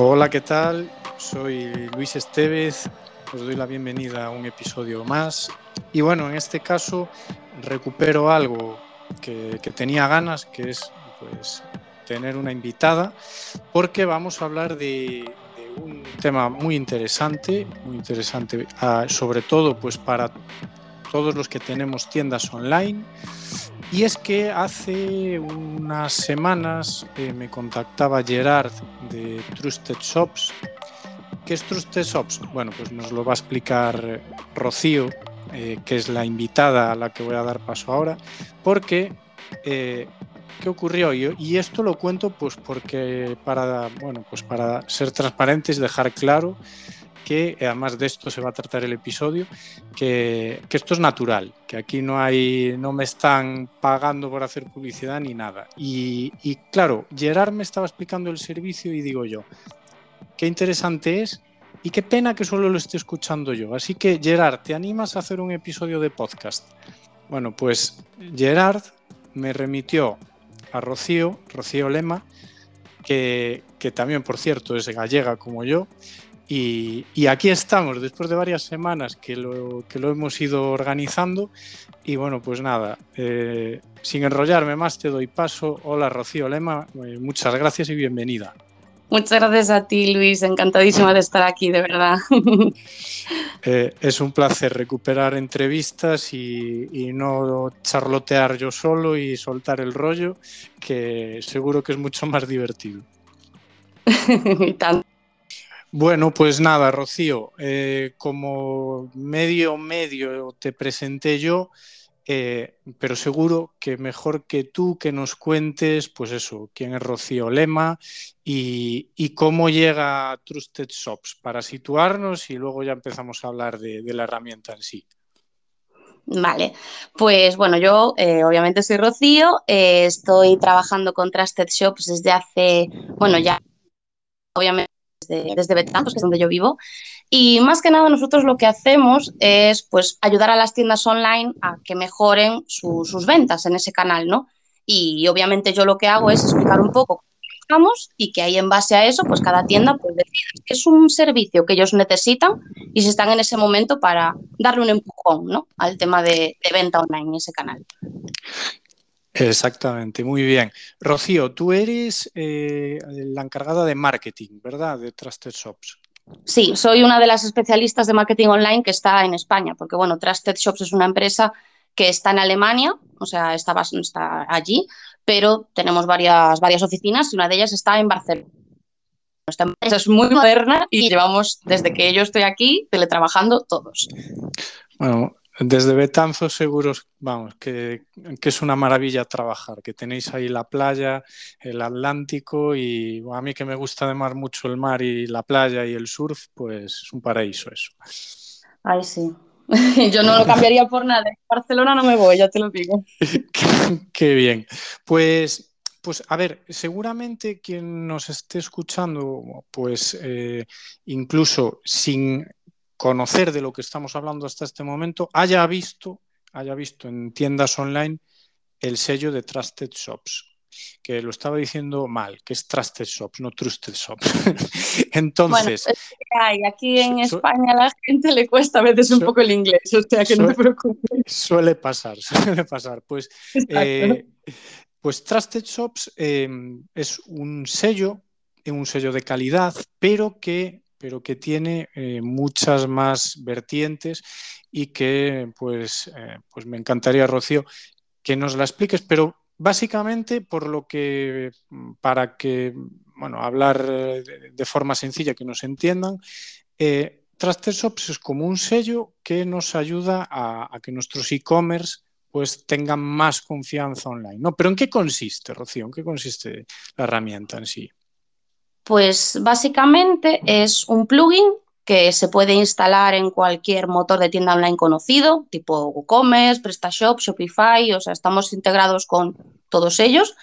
Hola, ¿qué tal? Soy Luis Estevez, os doy la bienvenida a un episodio más. Y bueno, en este caso recupero algo que, tenía ganas, que es pues, tener una invitada, porque vamos a hablar de, un tema muy interesante, muy interesante, ah, sobre todo pues para todos los que tenemos tiendas online. Y es que hace unas semanas eh, me contactaba Gerard de Trusted Shops. ¿Qué es Trusted Shops? Bueno, pues nos lo va a explicar Rocío, eh, que es la invitada a la que voy a dar paso ahora, porque eh, ¿qué ocurrió? Y, y, esto lo cuento pues porque para, bueno, pues para ser transparentes dejar claro que además de esto se va a tratar el episodio, que, esto es natural, que aquí no hay, no me están pagando por hacer publicidad ni nada. Y, claro, Gerard me estaba explicando el servicio y digo yo, qué interesante es y qué pena que solo lo esté escuchando yo. Así que Gerard, ¿te animas a hacer un episodio de podcast? Bueno, pues Gerard me remitió a Rocío, Rocío Lema, que, que también, por cierto, es gallega como yo, y, aquí estamos, después de varias semanas que lo, que lo hemos ido organizando. Y bueno, pues nada, eh, sin enrollarme más, te doy paso. Hola Rocío Lema, eh, muchas gracias y bienvenida. Muchas gracias a ti, Luis. Encantadísima de estar aquí, de verdad. Eh, es un placer recuperar entrevistas y, y, no charlotear yo solo y soltar el rollo, que seguro que es mucho más divertido. y tanto. Bueno, pues nada, Rocío, eh, como medio medio te presenté yo, eh, pero seguro que mejor que tú que nos cuentes, pues eso, quién es Rocío Lema y, cómo llega a Trusted Shops para situarnos y luego ya empezamos a hablar de, la herramienta en sí. Vale, pues bueno, yo eh, obviamente soy Rocío, estoy trabajando con Trusted Shops desde hace, bueno, ya obviamente desde, desde que es donde yo vivo. Y más que nada nosotros lo que hacemos es pues, ayudar a las tiendas online a que mejoren sus ventas en ese canal, ¿no? Y obviamente yo lo que hago es explicar un poco y que ahí en base a eso, pues cada tienda pues decida que es un servicio que ellos necesitan y si están en ese momento para darle un empujón, ¿no? Al tema de, de venta online en ese canal. Exactamente, muy bien. Rocío, tú eres eh, la encargada de marketing, ¿verdad? De Trusted Shops. Sí, soy una de las especialistas de marketing online que está en España, porque bueno, Trusted Shops es una empresa que está en Alemania, o sea, está, está allí, pero tenemos varias, varias oficinas y una de ellas está en Barcelona. Esta empresa es muy moderna y llevamos desde que yo estoy aquí teletrabajando todos. Bueno, desde Betanzos seguros, vamos, que, es una maravilla trabajar, que tenéis ahí la playa, el Atlántico y a mí que me gusta además mucho el mar y la playa y el surf, pues es un paraíso eso. Ay, sí. Yo no lo cambiaría por nada. Barcelona no me voy, ya te lo digo. qué, bien. Pues, pues a ver, seguramente quien nos esté escuchando, pues eh, incluso sin conocer de lo que estamos hablando hasta este momento, haya visto, haya visto en tiendas online el sello de Trusted Shops, que lo estaba diciendo mal, que es Trusted Shops, no Trusted Shops. Entonces. Bueno, aquí en España a la gente le cuesta a veces un poco el inglés, o sea que no te preocupes. Suele pasar, suele pasar. Pues, eh, pues Trusted Shops eh, es un sello, un sello de calidad, pero que pero que tiene eh, muchas más vertientes y que pues, eh, pues me encantaría, Rocío, que nos la expliques, pero básicamente por lo que, mm, para que, bueno, hablar eh, de, forma sencilla, que nos entiendan, eh, Shops es como un sello que nos ayuda a, a que nuestros e-commerce pues tengan más confianza online. ¿no? Pero ¿en qué consiste, Rocío? ¿En qué consiste la herramienta en sí? Pues básicamente es un plugin que se puede instalar en cualquier motor de tienda online conocido, tipo WooCommerce, PrestaShop, Shopify, o sea, estamos integrados con todos ellos.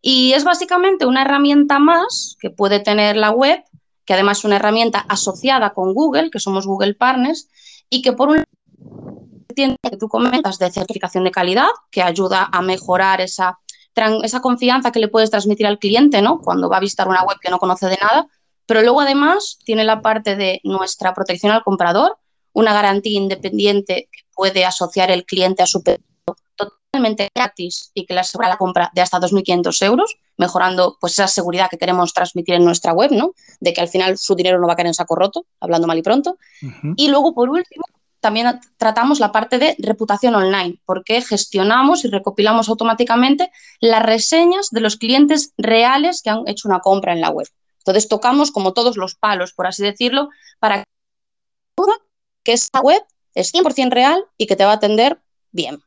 Y es básicamente una herramienta más que puede tener la web, que además es una herramienta asociada con Google, que somos Google Partners, y que por un tienda que tú comentas de certificación de calidad, que ayuda a mejorar esa esa confianza que le puedes transmitir al cliente, ¿no? Cuando va a visitar una web que no conoce de nada, Pero luego además tiene la parte de nuestra protección al comprador, una garantía independiente que puede asociar el cliente a su pedido totalmente gratis y que le asegura la compra de hasta 2.500 euros, mejorando pues esa seguridad que queremos transmitir en nuestra web, ¿no? De que al final su dinero no va a caer en saco roto, hablando mal y pronto. Y luego, por último, también tratamos la parte de reputación online, porque gestionamos y recopilamos automáticamente las reseñas de los clientes reales que han hecho una compra en la web. Entonces tocamos como todos los palos, por así decirlo, para que esa web es 100% real y que te va a atender bien.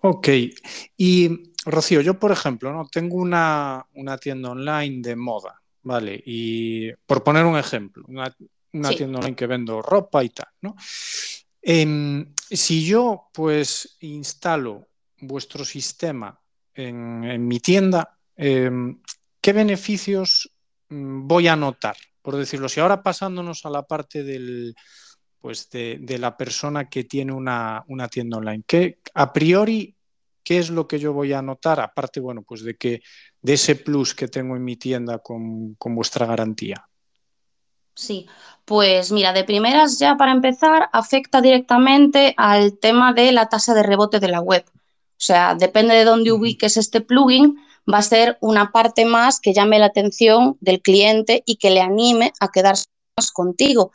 Ok. Y Rocío, yo por ejemplo, ¿no? tengo una, tienda online de moda, ¿vale? Y por poner un ejemplo, una, tienda online que vendo ropa y tal, ¿no? Em, si yo pues instalo vuestro sistema en, mi tienda, em, ¿qué beneficios mm, voy a notar? Por decirlo, si ahora pasándonos a la parte del, pues de, la persona que tiene una, tienda online, ¿qué, a priori, ¿qué es lo que yo voy a notar? Aparte, bueno, pues de que de ese plus que tengo en mi tienda con, con vuestra garantía. Sí, pues mira, de primeras ya para empezar, afecta directamente al tema de la tasa de rebote de la web. O sea, depende de dónde ubiques este plugin, va a ser una parte más que llame la atención del cliente y que le anime a quedarse más contigo.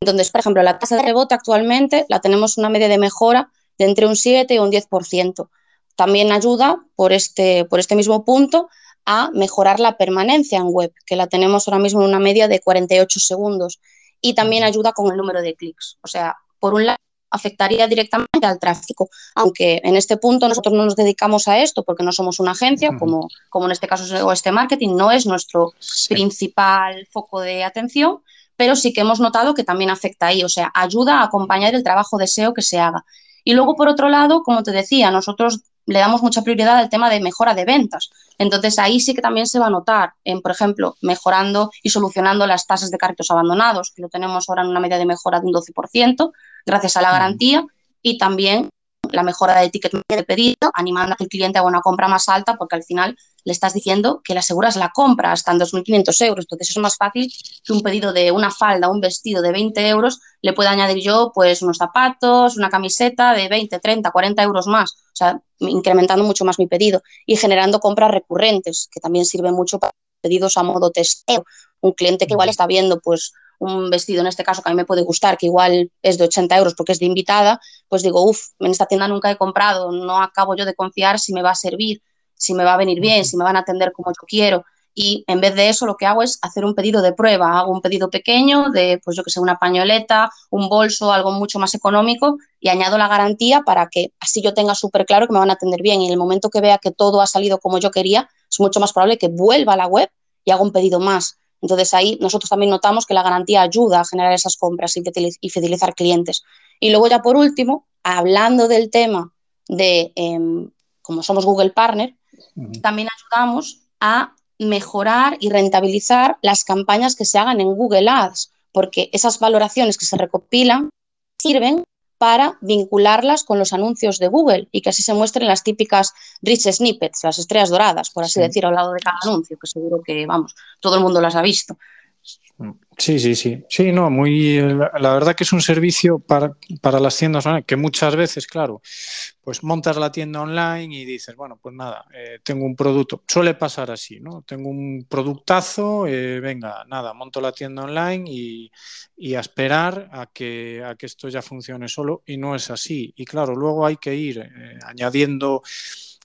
Entonces, por ejemplo, la tasa de rebote actualmente la tenemos una media de mejora de entre un 7 y un 10%. También ayuda por este, por este mismo punto a mejorar la permanencia en web, que la tenemos ahora mismo en una media de 48 segundos. Y también ayuda con el número de clics. O sea, por un lado, afectaría directamente al tráfico, aunque en este punto nosotros no nos dedicamos a esto porque no somos una agencia, como, como en este caso este marketing, no es nuestro principal foco de atención, pero sí que hemos notado que también afecta ahí, o sea, ayuda a acompañar el trabajo de SEO que se haga. Y luego, por otro lado, como te decía, nosotros le damos mucha prioridad al tema de mejora de ventas. Entonces, ahí sí que también se va a notar, en, por ejemplo, mejorando y solucionando las tasas de carritos abandonados, que lo tenemos ahora en una media de mejora de un 12%, gracias a la garantía, y también la mejora de ticket de pedido, animando a que el cliente haga una compra más alta, porque al final le estás diciendo que le aseguras la compra hasta en 2.500 euros. Entonces es más fácil que un pedido de una falda, un vestido de 20 euros, le pueda añadir yo pues unos zapatos, una camiseta de 20, 30, 40 euros más. O sea, incrementando mucho más mi pedido y generando compras recurrentes, que también sirve mucho para pedidos a modo testeo. Un cliente que igual está viendo pues un vestido, en este caso, que a mí me puede gustar, que igual es de 80 euros porque es de invitada, pues digo, uff, en esta tienda nunca he comprado, no acabo yo de confiar si me va a servir, si me va a venir bien, si me van a atender como yo quiero. Y en vez de eso, lo que hago es hacer un pedido de prueba. Hago un pedido pequeño de, pues yo que sé, una pañoleta, un bolso, algo mucho más económico y añado la garantía para que así yo tenga súper claro que me van a atender bien. Y en el momento que vea que todo ha salido como yo quería, es mucho más probable que vuelva a la web y haga un pedido más. Entonces ahí nosotros también notamos que la garantía ayuda a generar esas compras y fidelizar clientes. Y luego ya por último, hablando del tema de, em, como somos Google Partner, también ayudamos a mejorar y rentabilizar las campañas que se hagan en Google Ads, porque esas valoraciones que se recopilan sirven para vincularlas con los anuncios de Google y que así se muestren las típicas rich snippets, las estrellas doradas, por así decir, al lado de cada anuncio, que seguro que, vamos, todo el mundo las ha visto. Sí, sí, sí. Sí, no, muy. La verdad que es un servicio para, las tiendas online, que muchas veces, claro, pues montas la tienda online y dices, bueno, pues nada, eh, tengo un producto. Suele pasar así, ¿no? Tengo un productazo, eh, venga, nada, monto la tienda online y, a esperar a que, a que esto ya funcione solo. Y no es así. Y claro, luego hay que ir eh, añadiendo,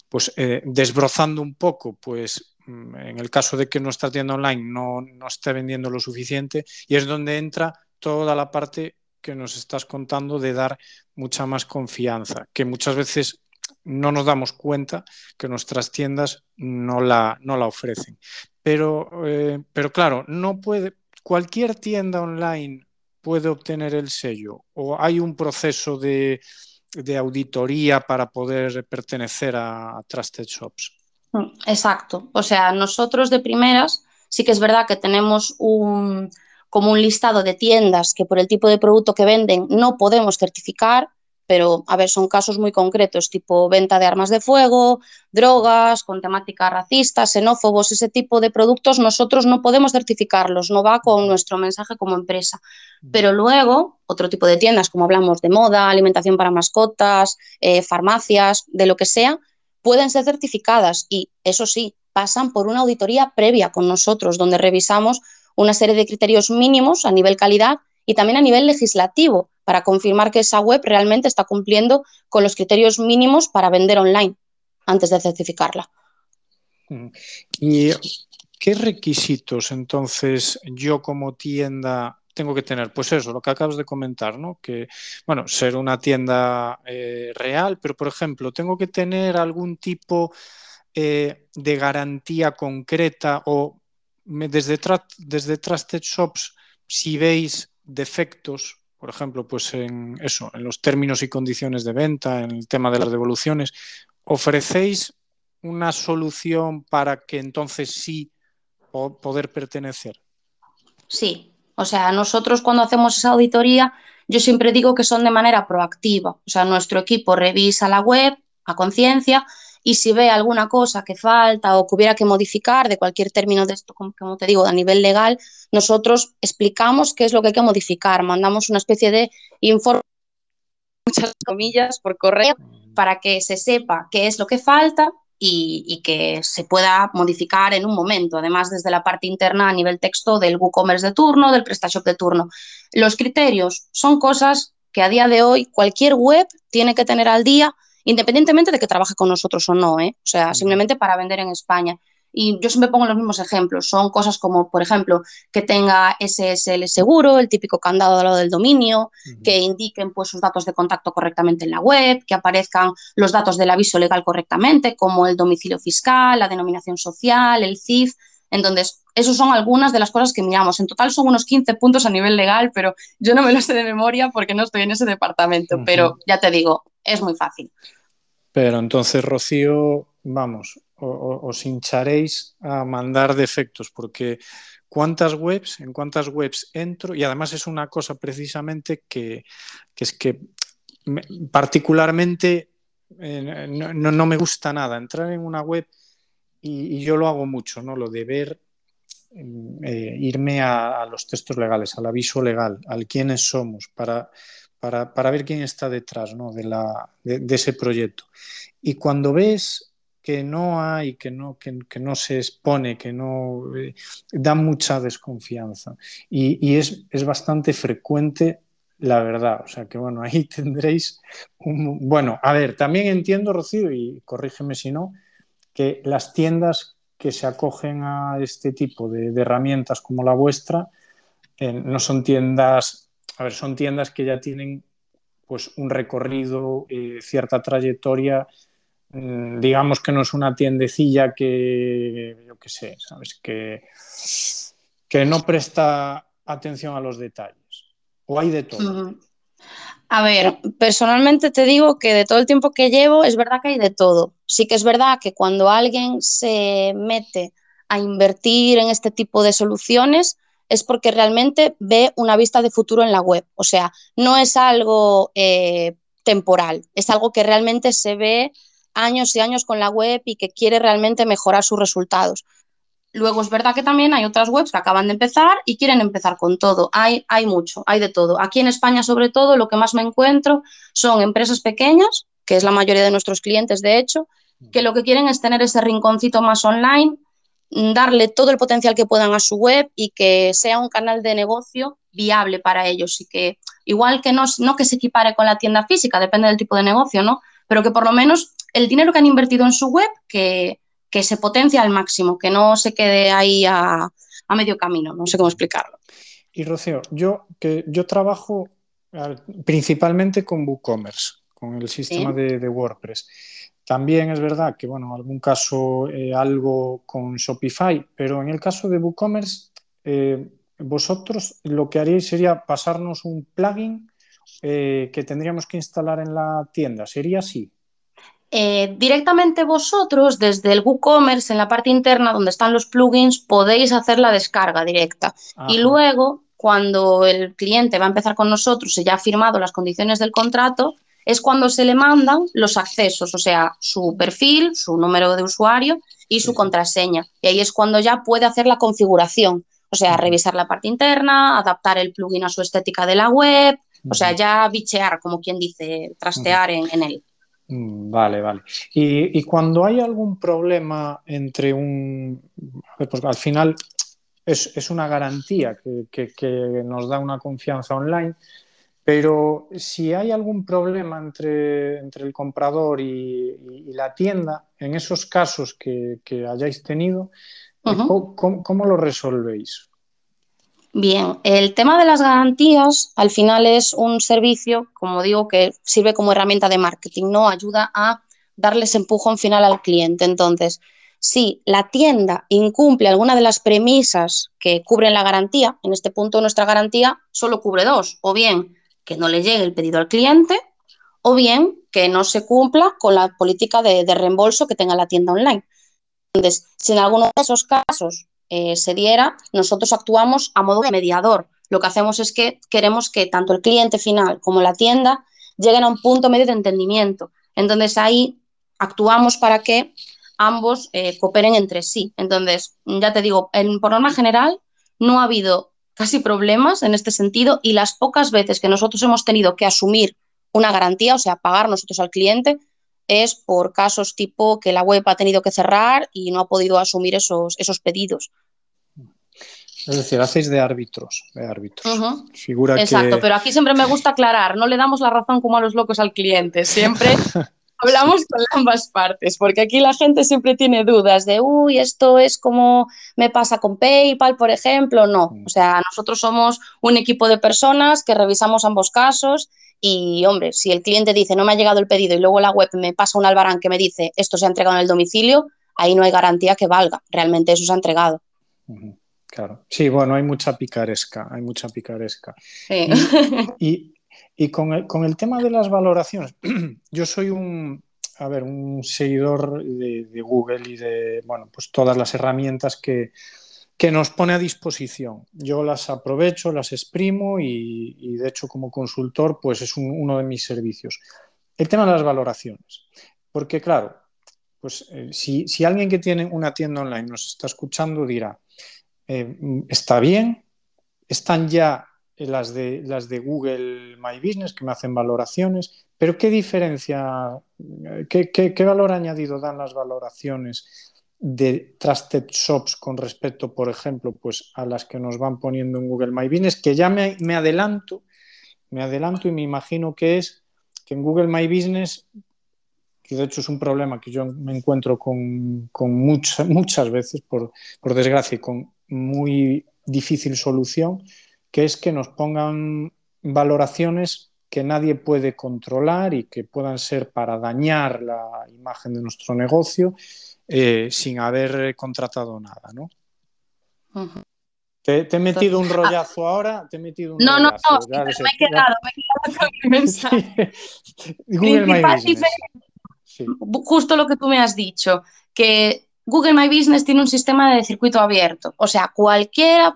pues desbrozando un poco, pues en el caso de que nuestra tienda online no, no esté vendiendo lo suficiente, y es donde entra toda la parte que nos estás contando de dar mucha más confianza, que muchas veces no nos damos cuenta que nuestras tiendas no la, no la ofrecen. Pero, eh, pero claro, no puede, cualquier tienda online puede obtener el sello o hay un proceso de, de auditoría para poder pertenecer a Trusted Shops. Mm, exacto. O sea, nosotros de primeras sí que es verdad que tenemos un, como un listado de tiendas que por el tipo de producto que venden no podemos certificar, pero a ver, son casos muy concretos, tipo venta de armas de fuego, drogas, con temática racista, xenófobos, ese tipo de productos, nosotros no podemos certificarlos, no va con nuestro mensaje como empresa. Pero luego, otro tipo de tiendas, como hablamos de moda, alimentación para mascotas, eh, farmacias, de lo que sea, pueden ser certificadas y, eso sí, pasan por una auditoría previa con nosotros, donde revisamos una serie de criterios mínimos a nivel calidad y también a nivel legislativo para confirmar que esa web realmente está cumpliendo con los criterios mínimos para vender online antes de certificarla. Mm. ¿Y qué requisitos entonces yo como tienda tengo que tener? Pues eso, lo que acabas de comentar, ¿no? Que, bueno, ser una tienda eh, real, pero por ejemplo, tengo que tener algún tipo eh, de garantía concreta o desde, desde Trusted Shops, si veis defectos, por ejemplo, pues en eso, en los términos y condiciones de venta, en el tema de las devoluciones, ¿ofrecéis una solución para que entonces sí poder pertenecer? Sí, o sea, nosotros cuando hacemos esa auditoría, yo siempre digo que son de manera proactiva. O sea, nuestro equipo revisa la web a conciencia y si ve alguna cosa que falta o que hubiera que modificar de cualquier término de esto, como, te digo, a nivel legal, nosotros explicamos qué es lo que hay que modificar, mandamos una especie de informe, muchas comillas, por correo, para que se sepa qué es lo que falta y, que se pueda modificar en un momento, además desde la parte interna a nivel texto del WooCommerce de turno, del PrestaShop de turno. Los criterios son cosas que a día de hoy cualquier web tiene que tener al día independientemente de que trabaje con nosotros o no, ¿eh? o sea, simplemente para vender en España. Y yo siempre pongo los mismos ejemplos. Son cosas como, por ejemplo, que tenga SSL seguro, el típico candado al lado del dominio, que indiquen pues, sus datos de contacto correctamente en la web, que aparezcan los datos del aviso legal correctamente, como el domicilio fiscal, la denominación social, el CIF. Entonces, esos son algunas de las cosas que miramos. En total son unos 15 puntos a nivel legal, pero yo no me lo sé de memoria porque no estoy en ese departamento. Pero ya te digo, es muy fácil. Pero entonces, Rocío, vamos, os hincharéis a mandar defectos, porque cuántas webs, en cuántas webs entro, y además es una cosa precisamente que, es que particularmente eh, no, me gusta nada entrar en una web y, yo lo hago mucho, ¿no? Lo de ver, eh, irme a, los textos legales, al aviso legal, al quiénes somos, para para, ver quién está detrás de, la, de, ese proyecto. Y cuando ves que no hay, que no, que, no se expone, que no eh, da mucha desconfianza. Y, es, bastante frecuente la verdad. O sea que bueno, ahí tendréis un... Bueno, a ver, también entiendo, Rocío, y corrígeme si no, que las tiendas que se acogen a este tipo de, herramientas como la vuestra eh, no son tiendas a ver, son tiendas que ya tienen pues un recorrido, eh, cierta trayectoria. Mm, digamos que no es una tiendecilla que, yo qué sé, ¿sabes? Que, que no presta atención a los detalles. ¿O hay de todo? A ver, personalmente te digo que de todo el tiempo que llevo es verdad que hay de todo. Sí que es verdad que cuando alguien se mete a invertir en este tipo de soluciones, es porque realmente ve una vista de futuro en la web. O sea, no es algo eh, temporal, es algo que realmente se ve años y años con la web y que quiere realmente mejorar sus resultados. Luego es verdad que también hay otras webs que acaban de empezar y quieren empezar con todo. Hay, hay mucho, hay de todo. Aquí en España, sobre todo, lo que más me encuentro son empresas pequeñas, que es la mayoría de nuestros clientes, de hecho, que lo que quieren es tener ese rinconcito más online darle todo el potencial que puedan a su web y que sea un canal de negocio viable para ellos y que igual que no, no que se equipare con la tienda física, depende del tipo de negocio, ¿no? Pero que por lo menos el dinero que han invertido en su web que, se potencie al máximo, que no se quede ahí a, medio camino, no sé cómo explicarlo. Y Rocío, yo, que yo trabajo principalmente con WooCommerce, con el sistema de, de WordPress. También es verdad que, bueno, en algún caso eh, algo con Shopify, pero en el caso de WooCommerce, eh, vosotros lo que haríais sería pasarnos un plugin eh, que tendríamos que instalar en la tienda. ¿Sería así? Directamente vosotros, desde el WooCommerce, en la parte interna donde están los plugins, podéis hacer la descarga directa. Y luego, cuando el cliente va a empezar con nosotros y ya ha firmado las condiciones del contrato, es cuando se le mandan los accesos, o sea, su perfil, su número de usuario y su contraseña. Y ahí es cuando ya puede hacer la configuración, o sea, revisar la parte interna, adaptar el plugin a su estética de la web, o sea, ya bichear, como quien dice, trastear en, él. Mm, vale, vale. Y, cuando hay algún problema entre un... Pues al final es, una garantía que, nos da una confianza online, pero si hay algún problema entre, entre el comprador y, la tienda, en esos casos que, hayáis tenido, ¿cómo, lo resolvéis? Bien, el tema de las garantías al final es un servicio, como digo, que sirve como herramienta de marketing, ¿no? Ayuda a darles empujón final al cliente. Entonces, si la tienda incumple alguna de las premisas que cubren la garantía, en este punto nuestra garantía solo cubre dos, o bien que no le llegue el pedido al cliente, o bien que no se cumpla con la política de, de reembolso que tenga la tienda online. Entonces, si en alguno de esos casos eh, se diera, nosotros actuamos a modo de mediador. Lo que hacemos es que queremos que tanto el cliente final como la tienda lleguen a un punto medio de entendimiento. Entonces ahí actuamos para que ambos eh, cooperen entre sí. Entonces, ya te digo, por norma general no ha habido casi problemas en este sentido y las pocas veces que nosotros hemos tenido que asumir una garantía, o sea, pagar nosotros al cliente, es por casos tipo que la web ha tenido que cerrar y no ha podido asumir esos, esos pedidos. Es decir, hacéis de árbitros, de árbitros. Figura Exacto, pero aquí siempre me gusta aclarar, no le damos la razón como a los locos al cliente, siempre hablamos con ambas partes, porque aquí la gente siempre tiene dudas de, uy, esto es como me pasa con PayPal, por ejemplo. No, mm. o sea, nosotros somos un equipo de personas que revisamos ambos casos y, hombre, si el cliente dice no me ha llegado el pedido y luego la web me pasa un albarán que me dice esto se ha entregado en el domicilio, ahí no hay garantía que valga, realmente eso se ha entregado. Claro. Sí, bueno, hay mucha picaresca, hay mucha picaresca. Y, con, el, tema de las valoraciones, yo soy un, a ver, un seguidor de, Google y de, bueno, pues todas las herramientas que, nos pone a disposición. Yo las aprovecho, las exprimo y, de hecho como consultor, pues es uno de mis servicios. El tema de las valoraciones, porque claro, pues eh, si, si alguien que tiene una tienda online nos está escuchando dirá, eh, está bien. Están ya las de, las de Google My Business que me hacen valoraciones, pero ¿qué diferencia, qué, valor añadido dan las valoraciones de Trusted Shops con respecto, por ejemplo, pues a las que nos van poniendo en Google My Business? Que ya me, adelanto, me adelanto y me imagino que es que en Google My Business que de hecho es un problema que yo me encuentro con, muchas, muchas veces, por, por desgracia, con muy difícil solución, que es que nos pongan valoraciones que nadie puede controlar y que puedan ser para dañar la imagen de nuestro negocio eh, sin haber contratado nada, ¿no? ¿Te, he metido un rollazo ahora? Te he metido un no, no, no, me he quedado, me he quedado con mi mensaje. Google My Business. Justo lo que tú me has dicho, que Google My Business tiene un sistema de circuito abierto, o sea, cualquier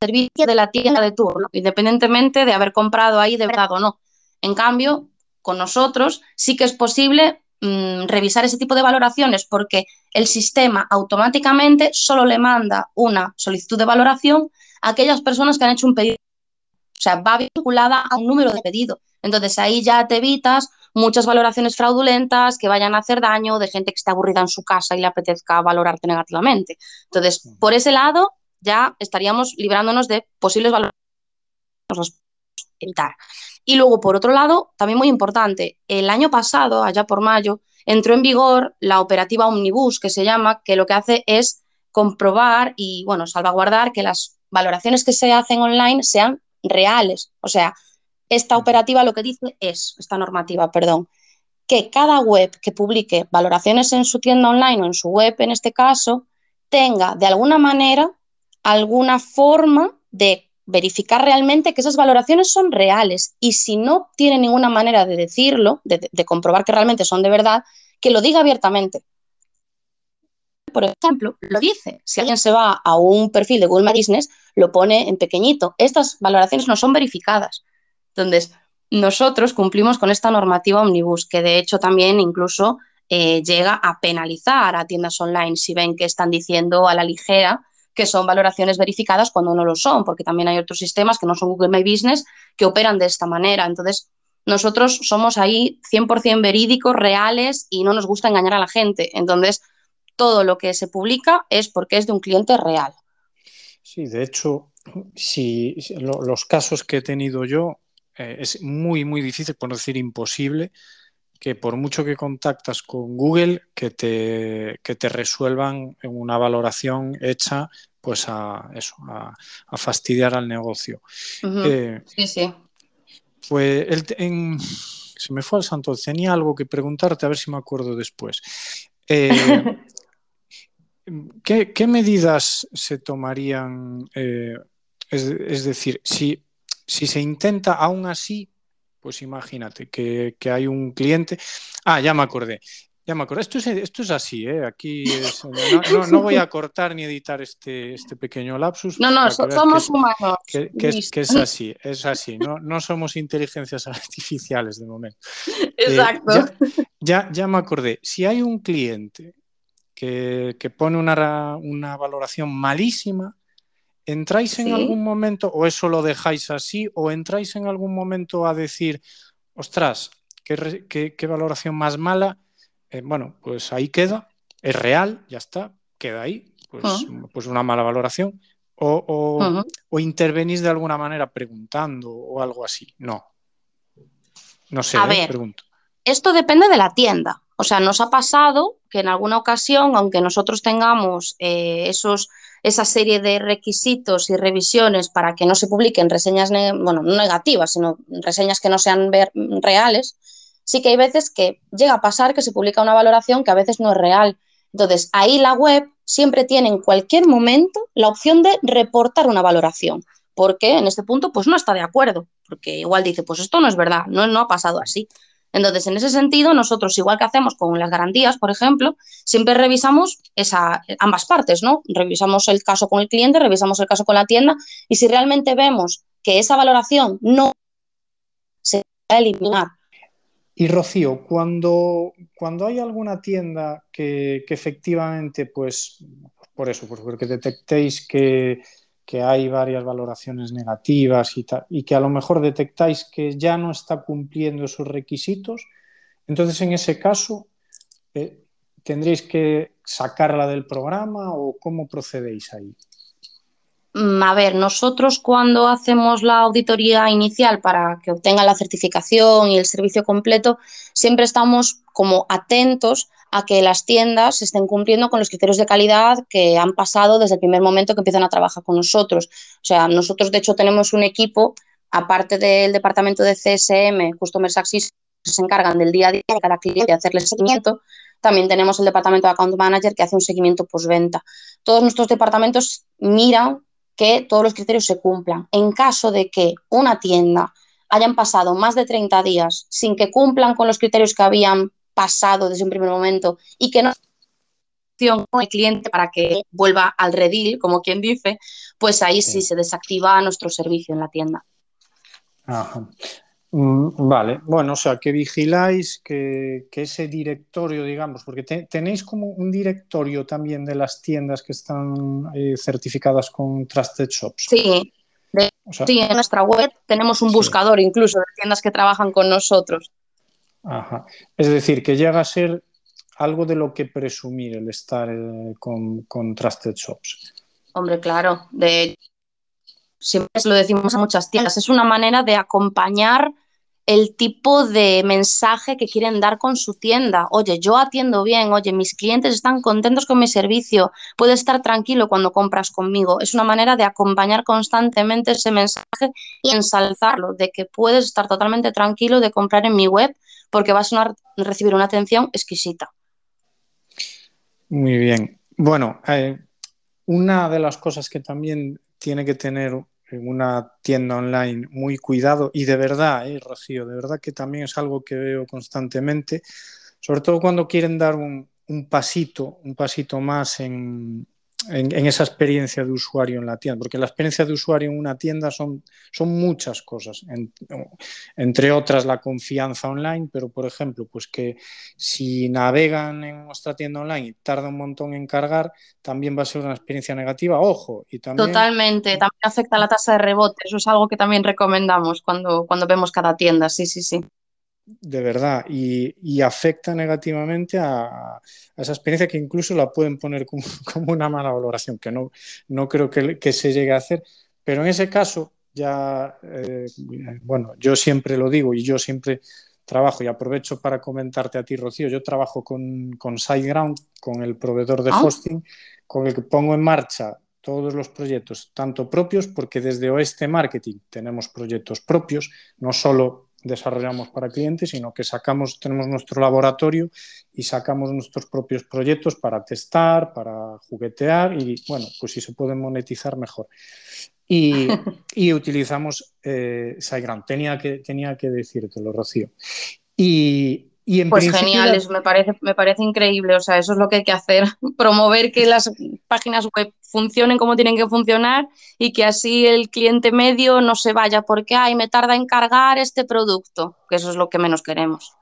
servicio de la tienda de turno, independientemente de haber comprado ahí de verdad o no. En cambio, con nosotros sí que es posible mm, revisar ese tipo de valoraciones porque el sistema automáticamente solo le manda una solicitud de valoración a aquellas personas que han hecho un pedido. O sea, va vinculada a un número de pedido. Entonces ahí ya te evitas muchas valoraciones fraudulentas que vayan a hacer daño de gente que está aburrida en su casa y le apetezca valorarte negativamente. Entonces, por ese lado, ya estaríamos librándonos de posibles valores evitar. Y luego, por otro lado, también muy importante, el año pasado, allá por mayo, entró en vigor la operativa Omnibus, que se llama, que lo que hace es comprobar y, bueno, salvaguardar que las valoraciones que se hacen online sean reales. O sea, esta operativa lo que dice es, esta normativa, perdón, que cada web que publique valoraciones en su tienda online o en su web, en este caso, tenga de alguna manera alguna forma de verificar realmente que esas valoraciones son reales y si no tiene ninguna manera de decirlo, de, comprobar que realmente son de verdad, que lo diga abiertamente. Por ejemplo, lo dice. Si alguien se va a un perfil de Google My Business, lo pone en pequeñito. Estas valoraciones no son verificadas. Entonces, nosotros cumplimos con esta normativa omnibus, que de hecho también incluso eh, llega a penalizar a tiendas online si ven que están diciendo a la ligera que son valoraciones verificadas cuando no lo son, porque también hay otros sistemas que no son Google My Business que operan de esta manera. Entonces, nosotros somos ahí 100% verídicos, reales y no nos gusta engañar a la gente. Entonces, todo lo que se publica es porque es de un cliente real. Sí, de hecho, si, los casos que he tenido yo, eh, es muy, muy difícil, por no decir imposible, que por mucho que contactas con Google, que te, que te resuelvan una valoración hecha pues a eso, a, fastidiar al negocio. Eh, sí, sí. Pues se me fue al santo, tenía algo que preguntarte, a ver si me acuerdo después. Eh, ¿qué, medidas se tomarían? Eh, es, decir, si, si se intenta aún así pues imagínate que, hay un cliente. Ah, ya me acordé. Ya me acordé. Esto es, esto es así, ¿eh? Aquí no, voy a cortar ni editar este, este pequeño lapsus. No, no, somos humanos. Que, es, así, es así. No, no somos inteligencias artificiales de momento. Eh, Exacto. ya, ya, me acordé. Si hay un cliente que, pone una, una valoración malísima, ¿Entráis en algún momento, o eso lo dejáis así, o entráis en algún momento a decir, ostras, qué, valoración más mala? Eh, bueno, pues ahí queda, es real, ya está, queda ahí, pues, pues una mala valoración. O, intervenís de alguna manera preguntando o algo así. No. No sé, a ¿eh? pregunto. Esto depende de la tienda. O sea, nos ha pasado que en alguna ocasión, aunque nosotros tengamos eh, esos esa serie de requisitos y revisiones para que no se publiquen reseñas, bueno, no negativas, sino reseñas que no sean reales, sí que hay veces que llega a pasar que se publica una valoración que a veces no es real. Entonces, ahí la web siempre tiene en cualquier momento la opción de reportar una valoración, porque en este punto pues no está de acuerdo, porque igual dice, pues esto no es verdad, no, no ha pasado así. Entonces, en ese sentido, nosotros, igual que hacemos con las garantías, por ejemplo, siempre revisamos esa, ambas partes, ¿no? Revisamos el caso con el cliente, revisamos el caso con la tienda y si realmente vemos que esa valoración no se va a eliminar. Y Rocío, cuando, cuando hay alguna tienda que, que efectivamente, pues, por eso, porque detectéis que, que hay varias valoraciones negativas y, y que a lo mejor detectáis que ya no está cumpliendo esos requisitos, entonces en ese caso eh, tendréis que sacarla del programa o cómo procedéis ahí. Mm, a ver, nosotros cuando hacemos la auditoría inicial para que obtenga la certificación y el servicio completo, siempre estamos como atentos a que las tiendas estén cumpliendo con los criterios de calidad que han pasado desde el primer momento que empiezan a trabajar con nosotros. O sea, nosotros de hecho tenemos un equipo, aparte del departamento de CSM, Customer Success, que se encargan del día a día de cada cliente hacerle seguimiento. También tenemos el departamento de Account Manager que hace un seguimiento postventa. Todos nuestros departamentos miran que todos los criterios se cumplan. En caso de que una tienda hayan pasado más de 30 días sin que cumplan con los criterios que habían pasado desde un primer momento y que no con el cliente para que vuelva al redil, como quien dice, pues ahí sí, se desactiva nuestro servicio en la tienda. Mm, vale, bueno, o sea, que vigiláis que, ese directorio, digamos, porque tenéis como un directorio también de las tiendas que están eh, certificadas con Trusted Shops. Sí, sí, en nuestra web tenemos un buscador incluso de tiendas que trabajan con nosotros. Ajá. Es decir, que llega a ser algo de lo que presumir el estar eh, con, Trusted Shops. Hombre, claro. De, siempre lo decimos a muchas tiendas. Es una manera de acompañar el tipo de mensaje que quieren dar con su tienda. Oye, yo atiendo bien, oye, mis clientes están contentos con mi servicio, puedes estar tranquilo cuando compras conmigo. Es una manera de acompañar constantemente ese mensaje y ensalzarlo, de que puedes estar totalmente tranquilo de comprar en mi web porque vas a recibir una atención exquisita. Muy bien. Bueno, eh, una de las cosas que también tiene que tener en una tienda online muy cuidado y de verdad, eh, Rocío, de verdad que también es algo que veo constantemente, sobre todo cuando quieren dar un, pasito, un pasito más en, en, esa experiencia de usuario en la tienda, porque la experiencia de usuario en una tienda son, son muchas cosas, entre otras la confianza online, pero por ejemplo, pues que si navegan en nuestra tienda online y tarda un montón en cargar, también va a ser una experiencia negativa, ojo. Y también... Totalmente, también afecta la tasa de rebote, eso es algo que también recomendamos cuando, cuando vemos cada tienda, sí, sí, sí de verdad y, afecta negativamente a, esa experiencia que incluso la pueden poner como, una mala valoración, que no, no creo que, se llegue a hacer, pero en ese caso ya, eh, bueno, yo siempre lo digo y yo siempre trabajo y aprovecho para comentarte a ti, Rocío, yo trabajo con, con SiteGround, con el proveedor de ah. hosting, con el que pongo en marcha todos los proyectos, tanto propios, porque desde Oeste Marketing tenemos proyectos propios, no solo desarrollamos para clientes, sino que sacamos, tenemos nuestro laboratorio y sacamos nuestros propios proyectos para testar, para juguetear y, bueno, pues si se pueden monetizar mejor. Y, y utilizamos eh, SiteGround. Tenía que, tenía que decírtelo, Rocío. Y, pues genial, me parece, me parece increíble, o sea, eso es lo que hay que hacer, promover que las páginas web funcionen como tienen que funcionar y que así el cliente medio no se vaya porque, ay, me tarda en cargar este producto, que eso es lo que menos queremos.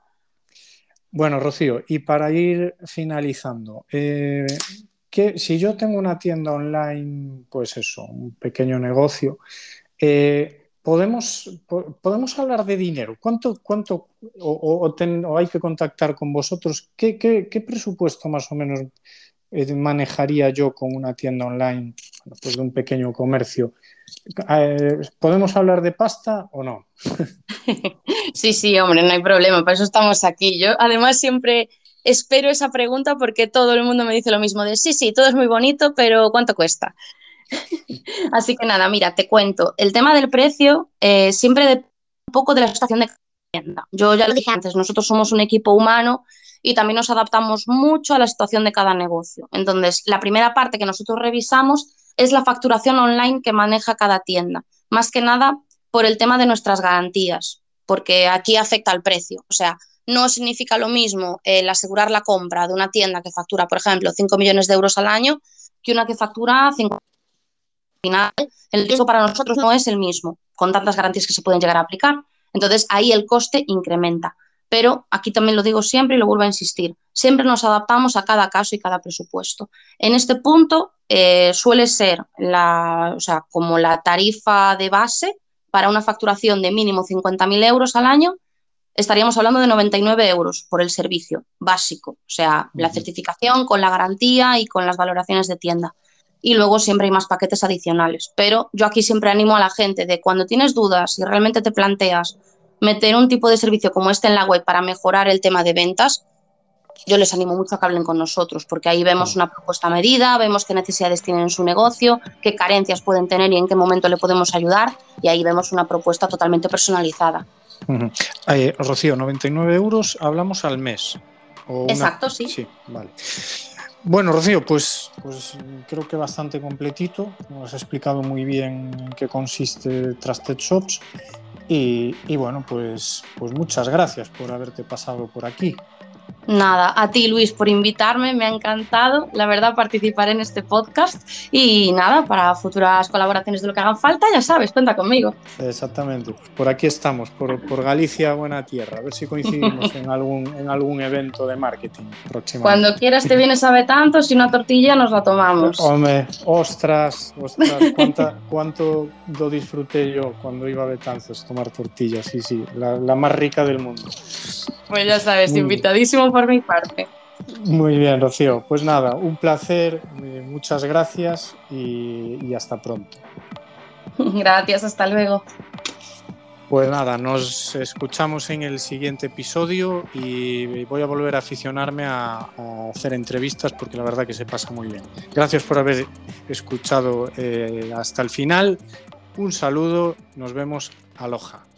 Bueno, Rocío, y para ir finalizando, eh, que si yo tengo una tienda online, pues eso, un pequeño negocio, eh, podemos, podemos hablar de dinero. ¿Cuánto, cuánto o, hay que contactar con vosotros? ¿Qué, presupuesto más o menos eh, manejaría yo con una tienda online, pues de un pequeño comercio? Eh, ¿Podemos hablar de pasta o no? Sí, sí, hombre, no hay problema, para eso estamos aquí. Yo además siempre espero esa pregunta porque todo el mundo me dice lo mismo de sí, sí, todo es muy bonito, pero ¿cuánto cuesta? Así que nada, mira, te cuento. El tema del precio eh, siempre depende un poco de la situación de tienda. Yo ya lo dije antes, nosotros somos un equipo humano y también nos adaptamos mucho a la situación de cada negocio. Entonces, la primera parte que nosotros revisamos es la facturación online que maneja cada tienda. Más que nada por el tema de nuestras garantías, porque aquí afecta el precio. O sea, no significa lo mismo el asegurar la compra de una tienda que factura, por ejemplo, 5 millones de euros al año que una que factura 5 final el riesgo para nosotros no es el mismo, con tantas garantías que se pueden llegar a aplicar. Entonces ahí el coste incrementa. Pero aquí también lo digo siempre y lo vuelvo a insistir, siempre nos adaptamos a cada caso y cada presupuesto. En este punto eh, suele ser la, o sea, como la tarifa de base para una facturación de mínimo 50.000 euros al año, estaríamos hablando de 99 euros por el servicio básico, o sea, la certificación con la garantía y con las valoraciones de tienda y luego siempre hay más paquetes adicionales. Pero yo aquí siempre animo a la gente de cuando tienes dudas y realmente te planteas meter un tipo de servicio como este en la web para mejorar el tema de ventas, yo les animo mucho a que hablen con nosotros, porque ahí vemos una propuesta medida, vemos qué necesidades tienen en su negocio, qué carencias pueden tener y en qué momento le podemos ayudar, y ahí vemos una propuesta totalmente personalizada. Eh, Rocío, 99 euros hablamos al mes. Exacto, sí. Sí, vale. Bueno, Rocío, pues, pues creo que bastante completito. Nos has explicado muy bien en qué consiste Trusted Shops. Y, y bueno, pues, pues muchas gracias por haberte pasado por aquí. Nada, a ti Luis por invitarme, me ha encantado, la verdad, participar en este podcast y nada, para futuras colaboraciones de lo que hagan falta, ya sabes, cuenta conmigo. Exactamente, por aquí estamos, por, por Galicia, buena tierra, a ver si coincidimos en algún, en algún evento de marketing próximo. Cuando quieras te vienes a Betanzos si una tortilla nos la tomamos. Hombre, ostras, ostras, cuánto lo disfruté yo cuando iba a Betanzos tomar tortillas, sí, sí, la, la más rica del mundo. Pues ya sabes, invitadísimo por mi parte. Muy bien, Rocío. Pues nada, un placer, eh, muchas gracias y, hasta pronto. Gracias, hasta luego. Pues nada, nos escuchamos en el siguiente episodio y voy a volver a aficionarme a, hacer entrevistas porque la verdad que se pasa muy bien. Gracias por haber escuchado eh, hasta el final. Un saludo, nos vemos. Aloha.